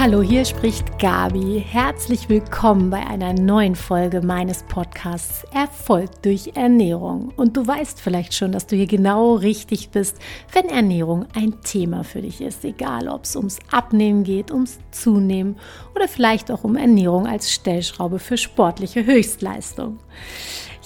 Hallo, hier spricht Gabi. Herzlich willkommen bei einer neuen Folge meines Podcasts Erfolg durch Ernährung. Und du weißt vielleicht schon, dass du hier genau richtig bist, wenn Ernährung ein Thema für dich ist. Egal, ob es ums Abnehmen geht, ums Zunehmen oder vielleicht auch um Ernährung als Stellschraube für sportliche Höchstleistung.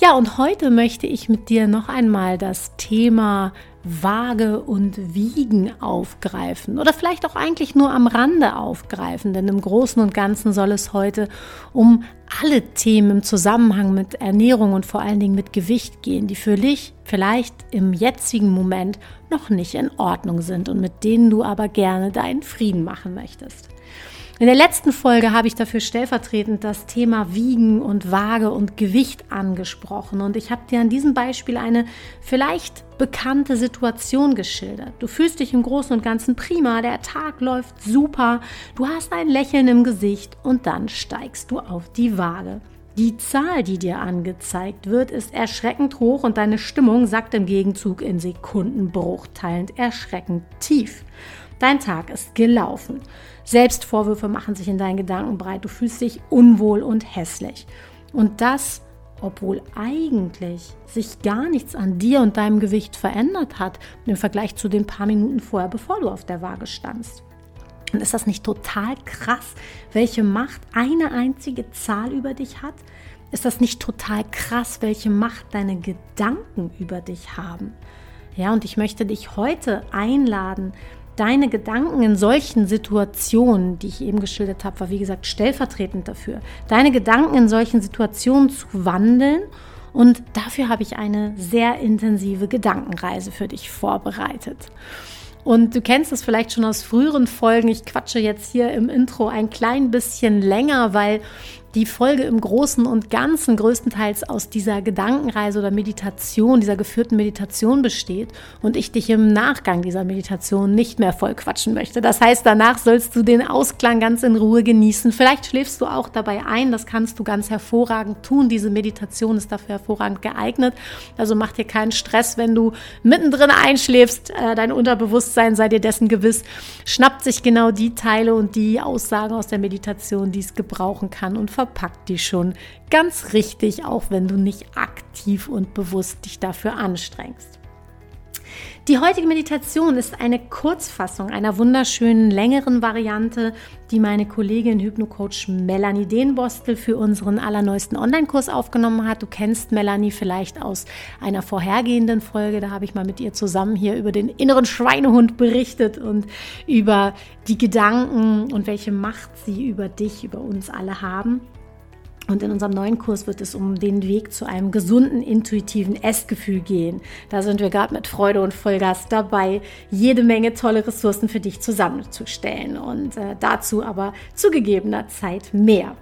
Ja, und heute möchte ich mit dir noch einmal das Thema Waage und Wiegen aufgreifen oder vielleicht auch eigentlich nur am Rande aufgreifen, denn im Großen und Ganzen soll es heute um alle Themen im Zusammenhang mit Ernährung und vor allen Dingen mit Gewicht gehen, die für dich vielleicht im jetzigen Moment noch nicht in Ordnung sind und mit denen du aber gerne deinen Frieden machen möchtest. In der letzten Folge habe ich dafür stellvertretend das Thema Wiegen und Waage und Gewicht angesprochen und ich habe dir an diesem Beispiel eine vielleicht bekannte Situation geschildert. Du fühlst dich im Großen und Ganzen prima, der Tag läuft super, du hast ein Lächeln im Gesicht und dann steigst du auf die Waage. Die Zahl, die dir angezeigt wird, ist erschreckend hoch und deine Stimmung sackt im Gegenzug in Sekundenbruchteilen erschreckend tief. Dein Tag ist gelaufen. Selbstvorwürfe machen sich in deinen Gedanken breit. Du fühlst dich unwohl und hässlich. Und das, obwohl eigentlich sich gar nichts an dir und deinem Gewicht verändert hat im Vergleich zu den paar Minuten vorher, bevor du auf der Waage standst. Und ist das nicht total krass, welche Macht eine einzige Zahl über dich hat? Ist das nicht total krass, welche Macht deine Gedanken über dich haben? Ja, und ich möchte dich heute einladen, deine Gedanken in solchen Situationen, die ich eben geschildert habe, war wie gesagt stellvertretend dafür, deine Gedanken in solchen Situationen zu wandeln. Und dafür habe ich eine sehr intensive Gedankenreise für dich vorbereitet. Und du kennst es vielleicht schon aus früheren Folgen. Ich quatsche jetzt hier im Intro ein klein bisschen länger, weil die Folge im Großen und Ganzen größtenteils aus dieser Gedankenreise oder Meditation, dieser geführten Meditation besteht und ich dich im Nachgang dieser Meditation nicht mehr voll quatschen möchte. Das heißt, danach sollst du den Ausklang ganz in Ruhe genießen. Vielleicht schläfst du auch dabei ein, das kannst du ganz hervorragend tun. Diese Meditation ist dafür hervorragend geeignet. Also mach dir keinen Stress, wenn du mittendrin einschläfst. Äh, dein Unterbewusstsein sei dir dessen gewiss, schnappt sich genau die Teile und die Aussagen aus der Meditation, die es gebrauchen kann und verpackt die schon ganz richtig, auch wenn du nicht aktiv und bewusst dich dafür anstrengst. Die heutige Meditation ist eine Kurzfassung einer wunderschönen längeren Variante, die meine Kollegin Hypnocoach Melanie Dehnbostel für unseren allerneuesten Online-Kurs aufgenommen hat. Du kennst Melanie vielleicht aus einer vorhergehenden Folge. Da habe ich mal mit ihr zusammen hier über den inneren Schweinehund berichtet und über die Gedanken und welche Macht sie über dich, über uns alle haben. Und in unserem neuen Kurs wird es um den Weg zu einem gesunden, intuitiven Essgefühl gehen. Da sind wir gerade mit Freude und Vollgas dabei, jede Menge tolle Ressourcen für dich zusammenzustellen. Und äh, dazu aber zu gegebener Zeit mehr.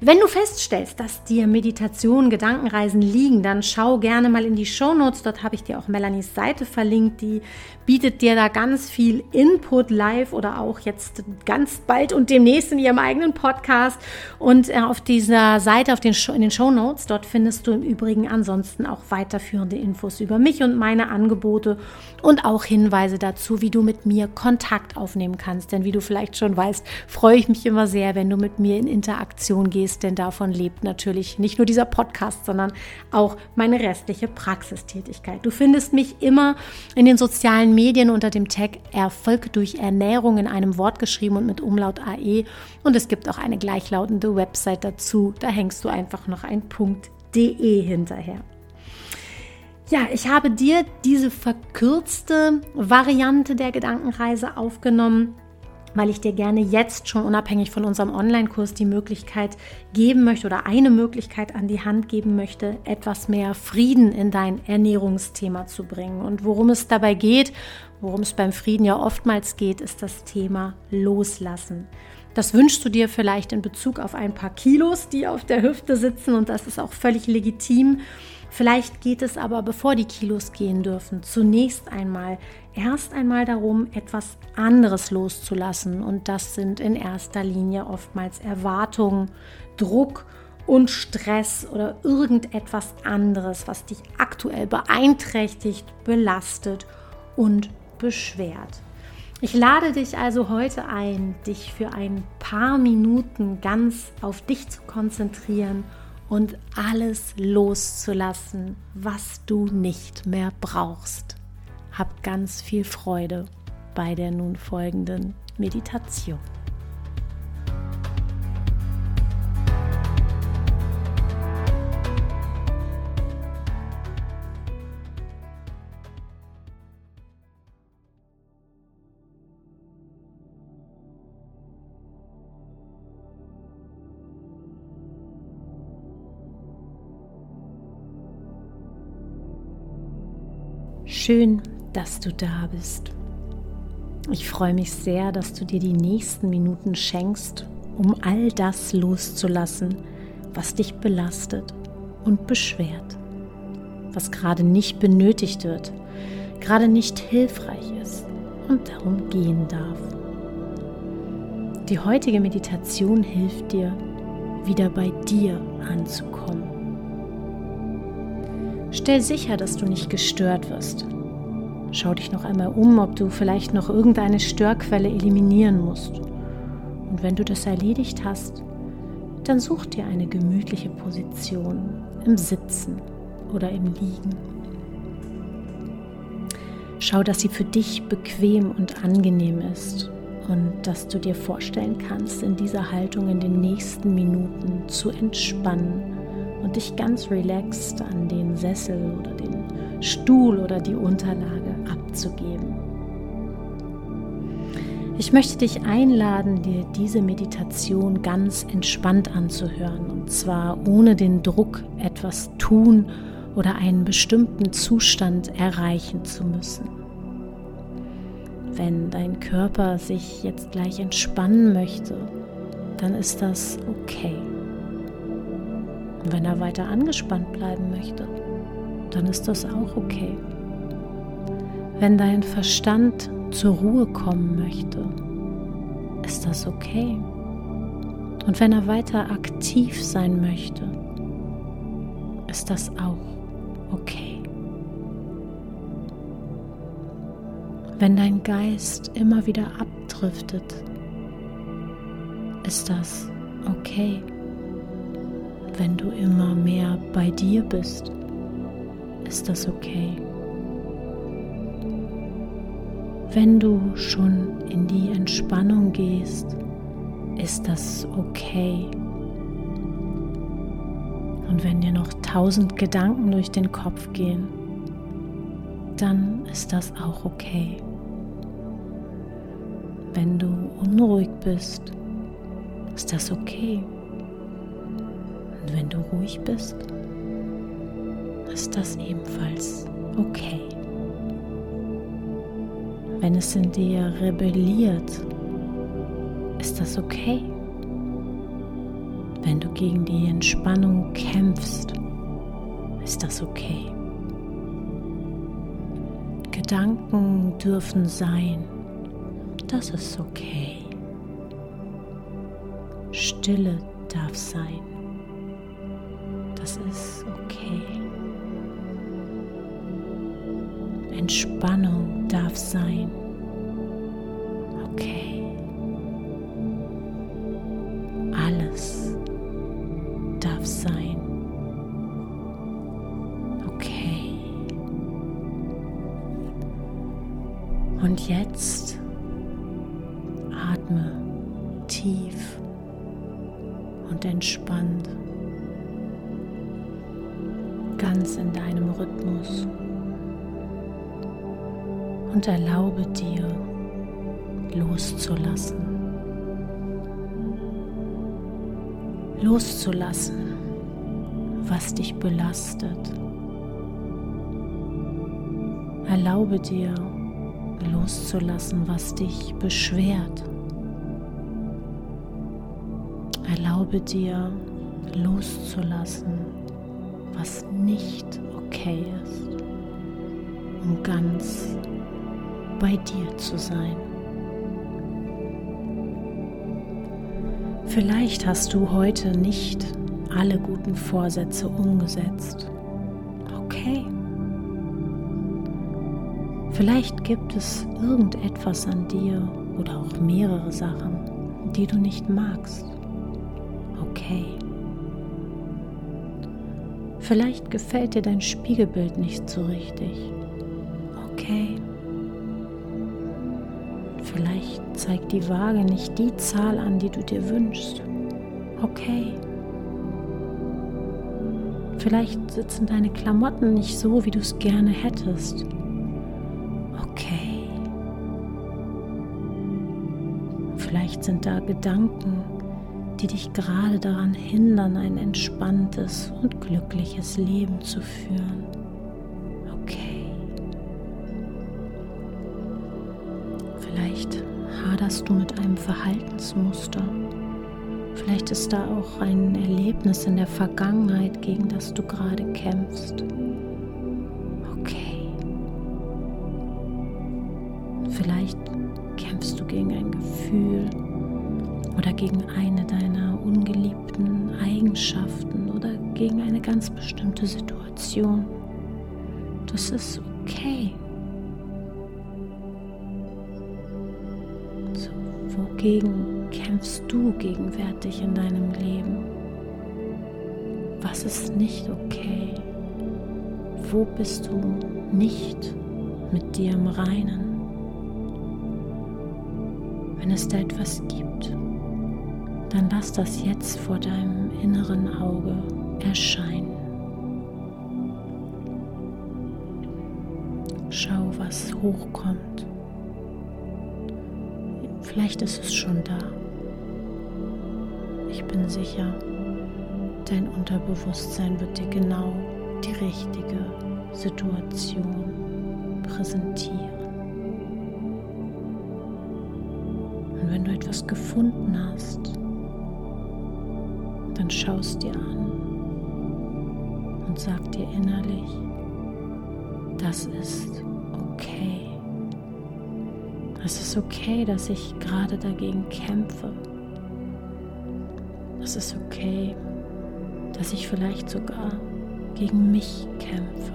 Wenn du feststellst, dass dir Meditation, Gedankenreisen liegen, dann schau gerne mal in die Show Notes. Dort habe ich dir auch Melanies Seite verlinkt. Die bietet dir da ganz viel Input live oder auch jetzt ganz bald und demnächst in ihrem eigenen Podcast. Und äh, auf dieser Seite, auf den in den Show Notes, dort findest du im Übrigen ansonsten auch weiterführende Infos über mich und meine Angebote und auch Hinweise dazu, wie du mit mir Kontakt aufnehmen kannst. Denn wie du vielleicht schon weißt, freue ich mich immer sehr, wenn du mit mir in Interaktion gehst, denn davon lebt natürlich nicht nur dieser Podcast, sondern auch meine restliche Praxistätigkeit. Du findest mich immer in den sozialen Medien unter dem Tag Erfolg durch Ernährung in einem Wort geschrieben und mit Umlaut AE. Und es gibt auch eine gleichlautende Website dazu. Da hängst du einfach noch ein .de hinterher. Ja, ich habe dir diese verkürzte Variante der Gedankenreise aufgenommen, weil ich dir gerne jetzt schon unabhängig von unserem Online-Kurs die Möglichkeit geben möchte oder eine Möglichkeit an die Hand geben möchte, etwas mehr Frieden in dein Ernährungsthema zu bringen. Und worum es dabei geht, worum es beim Frieden ja oftmals geht, ist das Thema Loslassen. Das wünschst du dir vielleicht in Bezug auf ein paar Kilos, die auf der Hüfte sitzen und das ist auch völlig legitim. Vielleicht geht es aber, bevor die Kilos gehen dürfen, zunächst einmal erst einmal darum, etwas anderes loszulassen. Und das sind in erster Linie oftmals Erwartungen, Druck und Stress oder irgendetwas anderes, was dich aktuell beeinträchtigt, belastet und beschwert. Ich lade dich also heute ein, dich für ein paar Minuten ganz auf dich zu konzentrieren und alles loszulassen, was du nicht mehr brauchst. Hab ganz viel Freude bei der nun folgenden Meditation. Schön, dass du da bist. Ich freue mich sehr, dass du dir die nächsten Minuten schenkst, um all das loszulassen, was dich belastet und beschwert, was gerade nicht benötigt wird, gerade nicht hilfreich ist und darum gehen darf. Die heutige Meditation hilft dir, wieder bei dir anzukommen Stell sicher, dass du nicht gestört wirst. Schau dich noch einmal um, ob du vielleicht noch irgendeine Störquelle eliminieren musst. Und wenn du das erledigt hast, dann such dir eine gemütliche Position im Sitzen oder im Liegen. Schau, dass sie für dich bequem und angenehm ist und dass du dir vorstellen kannst, in dieser Haltung in den nächsten Minuten zu entspannen und dich ganz relaxed an den Sessel oder den Stuhl oder die Unterlage abzugeben. Ich möchte dich einladen, dir diese Meditation ganz entspannt anzuhören und zwar ohne den Druck, etwas tun oder einen bestimmten Zustand erreichen zu müssen. Wenn dein Körper sich jetzt gleich entspannen möchte, dann ist das okay. Und wenn er weiter angespannt bleiben möchte, dann ist das auch okay. Wenn dein Verstand zur Ruhe kommen möchte, ist das okay. Und wenn er weiter aktiv sein möchte, ist das auch okay. Wenn dein Geist immer wieder abdriftet, ist das okay wenn du immer mehr bei dir bist, ist das okay. Wenn du schon in die Entspannung gehst, ist das okay. Und wenn dir noch tausend Gedanken durch den Kopf gehen, dann ist das auch okay. Wenn du unruhig bist, ist das okay. Und wenn du ruhig bist, ist das ebenfalls okay. Wenn es in dir rebelliert, ist das okay. Wenn du gegen die Entspannung kämpfst, ist das okay. Gedanken dürfen sein, das ist okay. Stille darf sein das ist okay. Entspannung darf sein. Okay. Alles darf sein. Okay. Und jetzt atme tief und entspannt ganz in deinem Rhythmus und erlaube dir loszulassen. Loszulassen, was dich belastet. Erlaube dir loszulassen, was dich beschwert. Erlaube dir loszulassen, was nicht okay ist, um ganz bei dir zu sein. Vielleicht hast du heute nicht alle guten Vorsätze umgesetzt. Okay. Vielleicht gibt es irgendetwas an dir oder auch mehrere Sachen, die du nicht magst. Okay. Vielleicht gefällt dir dein Spiegelbild nicht so richtig. Okay. Vielleicht zeigt die Waage nicht die Zahl an, die du dir wünschst. Okay. Vielleicht sitzen deine Klamotten nicht so, wie du es gerne hättest. Okay. Vielleicht sind da Gedanken, die dich gerade daran hindern, ein entspanntes und glückliches Leben zu führen. Okay. Vielleicht haderst du mit einem Verhaltensmuster. Vielleicht ist da auch ein Erlebnis in der Vergangenheit, gegen das du gerade kämpfst. Okay. Vielleicht oder gegen eine deiner ungeliebten Eigenschaften oder gegen eine ganz bestimmte Situation. Das ist okay. So, wogegen kämpfst du gegenwärtig in deinem Leben? Was ist nicht okay? Wo bist du nicht mit dir im Reinen? Wenn es da etwas gibt, dann lass das jetzt vor deinem inneren Auge erscheinen. Schau, was hochkommt. Vielleicht ist es schon da. Ich bin sicher, dein Unterbewusstsein wird dir genau die richtige Situation präsentieren. Und wenn du etwas gefunden hast, dann schaust dir an und sag dir innerlich, das ist okay. Es ist okay, dass ich gerade dagegen kämpfe. Es ist okay, dass ich vielleicht sogar gegen mich kämpfe.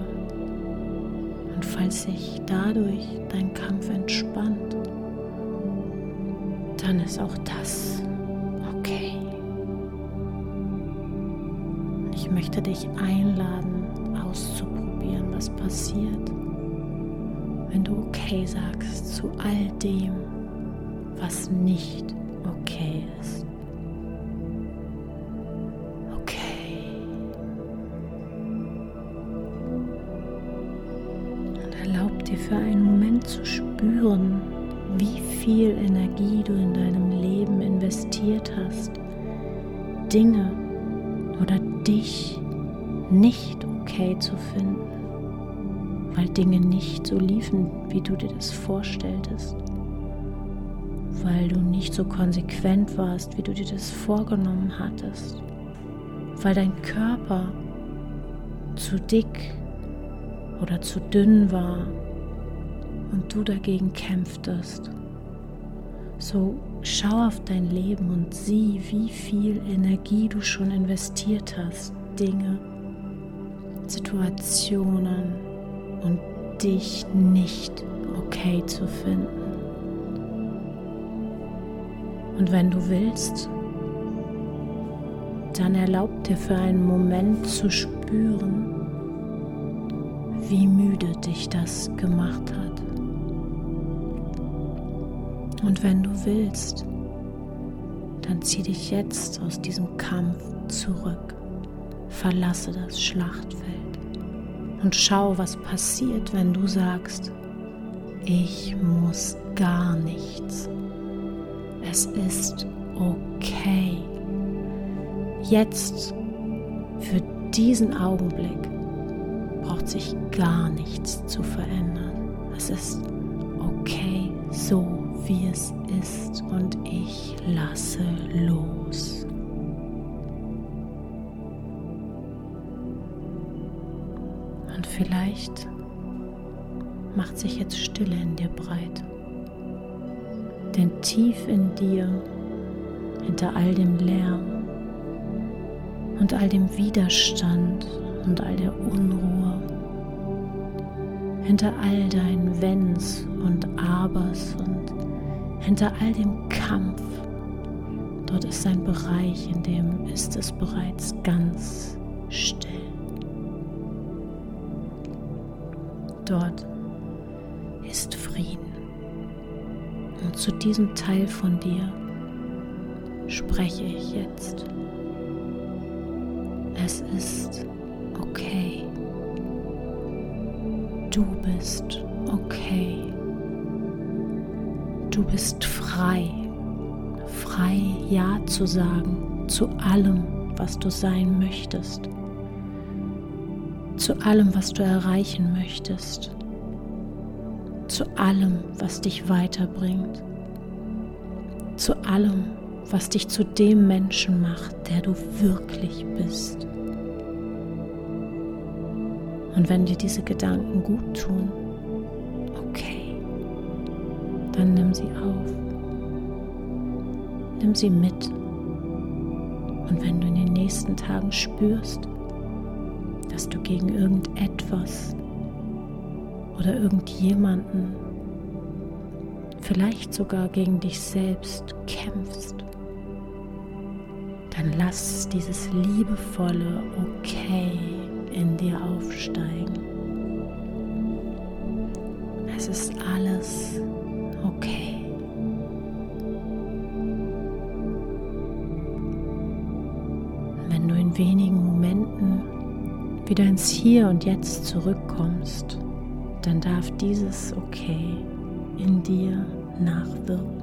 Und falls sich dadurch dein Kampf entspannt, dann ist auch das Ich möchte dich einladen, auszuprobieren, was passiert, wenn du okay sagst zu all dem, was nicht okay ist. Okay. Und erlaub dir für einen Moment zu spüren, wie viel Energie du in deinem Leben investiert hast, Dinge finden, weil Dinge nicht so liefen, wie du dir das vorstelltest, weil du nicht so konsequent warst, wie du dir das vorgenommen hattest, weil dein Körper zu dick oder zu dünn war und du dagegen kämpftest. So schau auf dein Leben und sieh, wie viel Energie du schon investiert hast, Dinge, Situationen und dich nicht okay zu finden. Und wenn du willst, dann erlaub dir für einen Moment zu spüren, wie müde dich das gemacht hat. Und wenn du willst, dann zieh dich jetzt aus diesem Kampf zurück. Verlasse das Schlachtfeld und schau, was passiert, wenn du sagst, ich muss gar nichts. Es ist okay. Jetzt, für diesen Augenblick, braucht sich gar nichts zu verändern. Es ist okay so, wie es ist und ich lasse los. Und vielleicht macht sich jetzt Stille in dir breit. Denn tief in dir, hinter all dem Lärm und all dem Widerstand und all der Unruhe, hinter all deinen Wenns und Abers und hinter all dem Kampf. Dort ist ein Bereich, in dem ist es bereits ganz still. Dort ist Frieden. Und zu diesem Teil von dir spreche ich jetzt. Es ist okay. Du bist okay. Du bist frei. Frei Ja zu sagen zu allem, was du sein möchtest. Zu allem, was du erreichen möchtest. Zu allem, was dich weiterbringt. Zu allem, was dich zu dem Menschen macht, der du wirklich bist. Und wenn dir diese Gedanken gut tun, okay, dann nimm sie auf. Nimm sie mit. Und wenn du in den nächsten Tagen spürst, dass du gegen irgendetwas oder irgendjemanden, vielleicht sogar gegen dich selbst kämpfst, dann lass dieses liebevolle Okay in dir aufsteigen. Es ist alles wieder ins Hier und Jetzt zurückkommst, dann darf dieses Okay in dir nachwirken.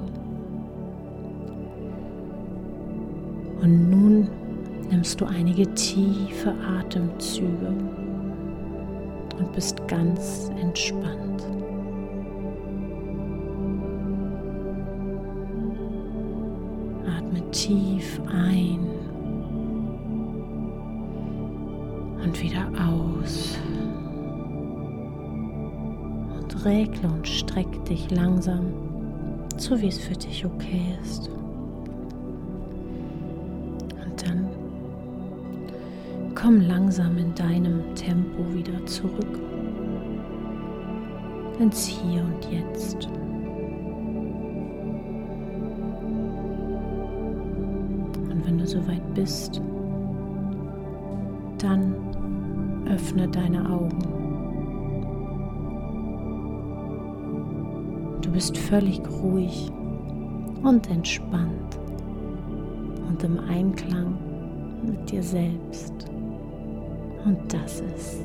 Und nun nimmst du einige tiefe Atemzüge und bist ganz entspannt. Atme tief ein und wieder aus. Und regle und streck dich langsam, so wie es für dich okay ist. Komm langsam in deinem Tempo wieder zurück ins Hier und Jetzt. Und wenn du soweit bist, dann öffne deine Augen. Du bist völlig ruhig und entspannt und im Einklang mit dir selbst. Und das ist